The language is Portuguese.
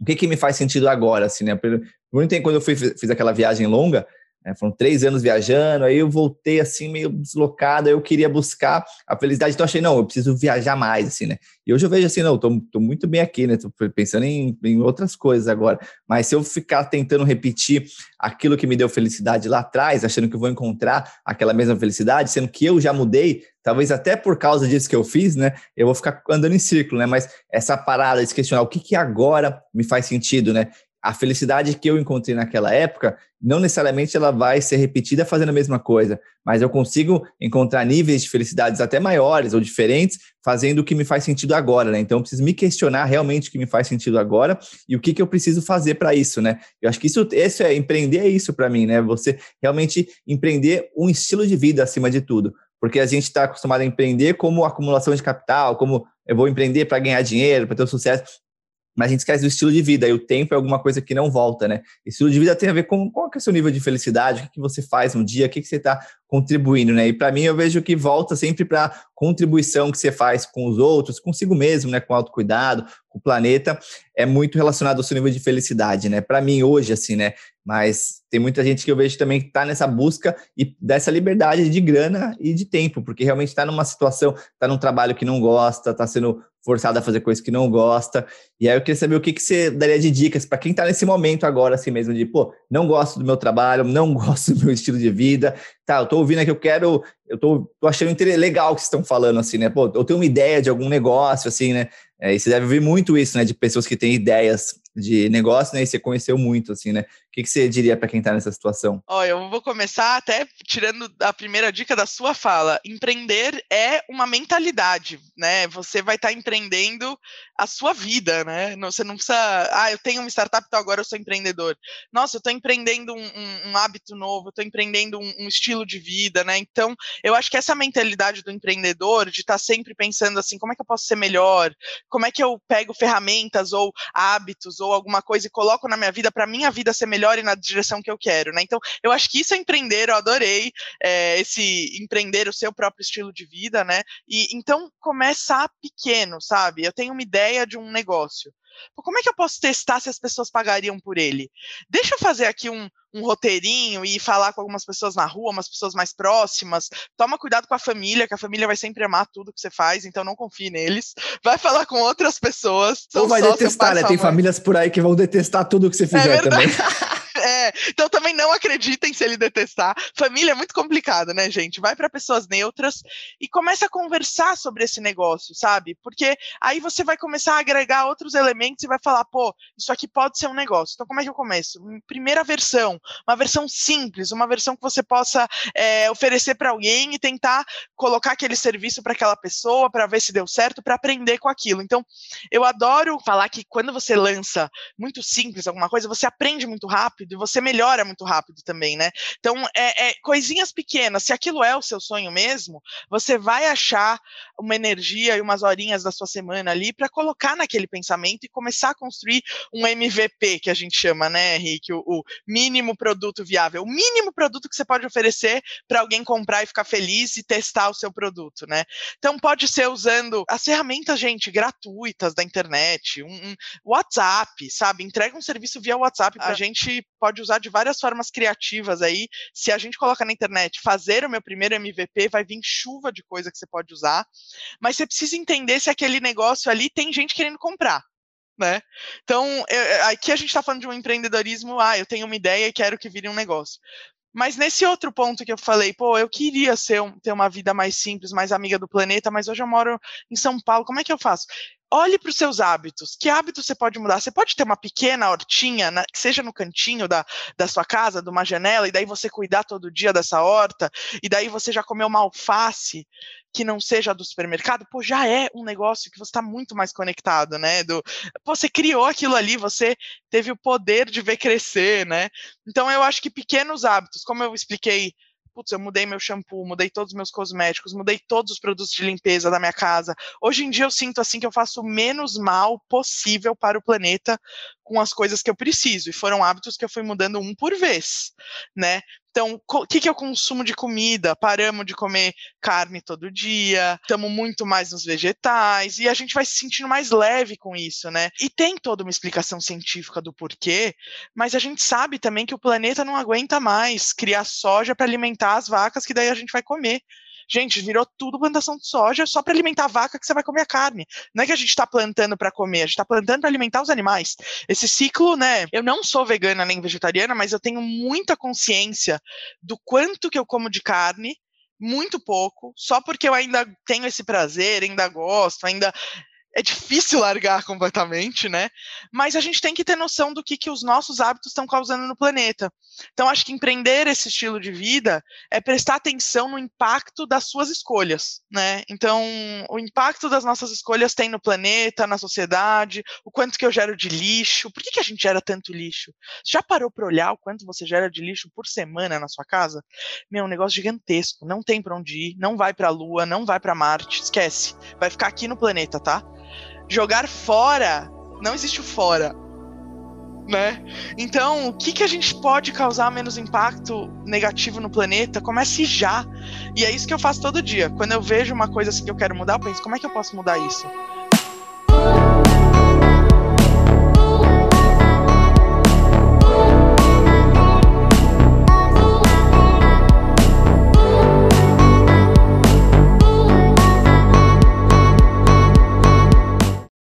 o que que me faz sentido agora, assim, né? Por muito tempo, quando eu fui, fiz aquela viagem longa, né, foram três anos viajando, aí eu voltei assim, meio deslocado, aí eu queria buscar a felicidade, então achei, não, eu preciso viajar mais, assim, né? E hoje eu vejo assim, não, tô, tô muito bem aqui, né? Tô pensando em, em outras coisas agora. Mas se eu ficar tentando repetir aquilo que me deu felicidade lá atrás, achando que vou encontrar aquela mesma felicidade, sendo que eu já mudei, talvez até por causa disso que eu fiz, né? Eu vou ficar andando em círculo, né? Mas essa parada de questionar o que, que agora me faz sentido, né? A felicidade que eu encontrei naquela época, não necessariamente ela vai ser repetida fazendo a mesma coisa, mas eu consigo encontrar níveis de felicidades até maiores ou diferentes, fazendo o que me faz sentido agora, né? Então eu preciso me questionar realmente o que me faz sentido agora e o que, que eu preciso fazer para isso, né? Eu acho que isso, isso é empreender é isso para mim, né? Você realmente empreender um estilo de vida acima de tudo, porque a gente está acostumado a empreender como acumulação de capital, como eu vou empreender para ganhar dinheiro, para ter sucesso mas a gente esquece do estilo de vida, e o tempo é alguma coisa que não volta, né? Estilo de vida tem a ver com qual é o seu nível de felicidade, o que, que você faz no dia, o que, que você está contribuindo, né? E para mim eu vejo que volta sempre para contribuição que você faz com os outros, consigo mesmo, né? Com autocuidado, com o planeta, é muito relacionado ao seu nível de felicidade, né? Para mim hoje, assim, né? Mas tem muita gente que eu vejo também que está nessa busca e dessa liberdade de grana e de tempo, porque realmente está numa situação, está num trabalho que não gosta, está sendo forçado a fazer coisas que não gosta. E aí eu queria saber o que, que você daria de dicas para quem está nesse momento agora, assim mesmo, de, pô, não gosto do meu trabalho, não gosto do meu estilo de vida, tá, eu tô ouvindo aqui, eu quero, eu tô, tô achando legal o que vocês estão falando, assim, né, pô, eu tenho uma ideia de algum negócio, assim, né, é, e você deve ouvir muito isso, né, de pessoas que têm ideias de negócio, né? E você conheceu muito, assim, né? O que, que você diria para quem está nessa situação? Olha, eu vou começar até tirando a primeira dica da sua fala. Empreender é uma mentalidade, né? Você vai estar tá empreendendo a sua vida, né? Você não precisa, ah, eu tenho uma startup, então agora eu sou empreendedor. Nossa, eu estou empreendendo um, um, um, hábito novo, estou empreendendo um, um, estilo de vida, né? Então, eu acho que essa mentalidade do empreendedor, de estar tá sempre pensando assim, como é que eu posso ser melhor? Como é que eu pego ferramentas ou hábitos ou alguma coisa e coloco na minha vida para minha vida ser melhor e na direção que eu quero, né? Então, eu acho que isso é empreender, eu adorei é, esse empreender o seu próprio estilo de vida, né? E então começar pequeno, sabe? Eu tenho uma ideia de um negócio. Como é que eu posso testar se as pessoas pagariam por ele? Deixa eu fazer aqui um, um roteirinho e falar com algumas pessoas na rua, umas pessoas mais próximas. Toma cuidado com a família, que a família vai sempre amar tudo que você faz, então não confie neles. Vai falar com outras pessoas. Ou vai detestar, né? Tem famílias por aí que vão detestar tudo que você é fizer é também. É, então também não acreditem se ele detestar. Família é muito complicado, né, gente? Vai para pessoas neutras e começa a conversar sobre esse negócio, sabe? Porque aí você vai começar a agregar outros elementos e vai falar, pô, isso aqui pode ser um negócio. Então como é que eu começo? Primeira versão, uma versão simples, uma versão que você possa é, oferecer para alguém e tentar colocar aquele serviço para aquela pessoa para ver se deu certo, para aprender com aquilo. Então, eu adoro falar que quando você lança muito simples alguma coisa, você aprende muito rápido você melhora muito rápido também, né? Então, é, é, coisinhas pequenas. Se aquilo é o seu sonho mesmo, você vai achar uma energia e umas horinhas da sua semana ali para colocar naquele pensamento e começar a construir um MVP, que a gente chama, né, Henrique? O, o mínimo produto viável. O mínimo produto que você pode oferecer para alguém comprar e ficar feliz e testar o seu produto, né? Então, pode ser usando as ferramentas, gente, gratuitas da internet, um, um WhatsApp, sabe? Entrega um serviço via WhatsApp para a gente pode usar de várias formas criativas aí. Se a gente coloca na internet fazer o meu primeiro MVP, vai vir chuva de coisa que você pode usar. Mas você precisa entender se aquele negócio ali tem gente querendo comprar. Né? Então, eu, aqui a gente está falando de um empreendedorismo, ah, eu tenho uma ideia e quero que vire um negócio. Mas nesse outro ponto que eu falei, pô, eu queria ser um, ter uma vida mais simples, mais amiga do planeta, mas hoje eu moro em São Paulo, como é que eu faço? Olhe para os seus hábitos. Que hábitos você pode mudar? Você pode ter uma pequena hortinha, na, que seja no cantinho da, da sua casa, de uma janela, e daí você cuidar todo dia dessa horta, e daí você já comeu uma alface que não seja do supermercado, pô, já é um negócio que você está muito mais conectado, né? Do, pô, você criou aquilo ali, você teve o poder de ver crescer, né? Então eu acho que pequenos hábitos, como eu expliquei putz, eu mudei meu shampoo, mudei todos os meus cosméticos, mudei todos os produtos de limpeza da minha casa. Hoje em dia eu sinto assim que eu faço o menos mal possível para o planeta com as coisas que eu preciso. E foram hábitos que eu fui mudando um por vez, né? Então, o que, que o consumo de comida? Paramos de comer carne todo dia, estamos muito mais nos vegetais, e a gente vai se sentindo mais leve com isso, né? E tem toda uma explicação científica do porquê, mas a gente sabe também que o planeta não aguenta mais criar soja para alimentar as vacas, que daí a gente vai comer. Gente, virou tudo plantação de soja só para alimentar a vaca que você vai comer a carne. Não é que a gente está plantando para comer, a gente está plantando para alimentar os animais. Esse ciclo, né? Eu não sou vegana nem vegetariana, mas eu tenho muita consciência do quanto que eu como de carne muito pouco, só porque eu ainda tenho esse prazer, ainda gosto, ainda é difícil largar completamente, né? Mas a gente tem que ter noção do que, que os nossos hábitos estão causando no planeta. Então, acho que empreender esse estilo de vida é prestar atenção no impacto das suas escolhas, né? Então, o impacto das nossas escolhas tem no planeta, na sociedade, o quanto que eu gero de lixo. Por que, que a gente gera tanto lixo? Já parou para olhar o quanto você gera de lixo por semana na sua casa? Meu, um negócio gigantesco. Não tem para onde ir, não vai para a Lua, não vai para Marte, esquece. Vai ficar aqui no planeta, tá? Jogar fora, não existe o fora. Né? Então, o que, que a gente pode causar menos impacto negativo no planeta? Comece já. E é isso que eu faço todo dia. Quando eu vejo uma coisa assim que eu quero mudar, eu penso, como é que eu posso mudar isso?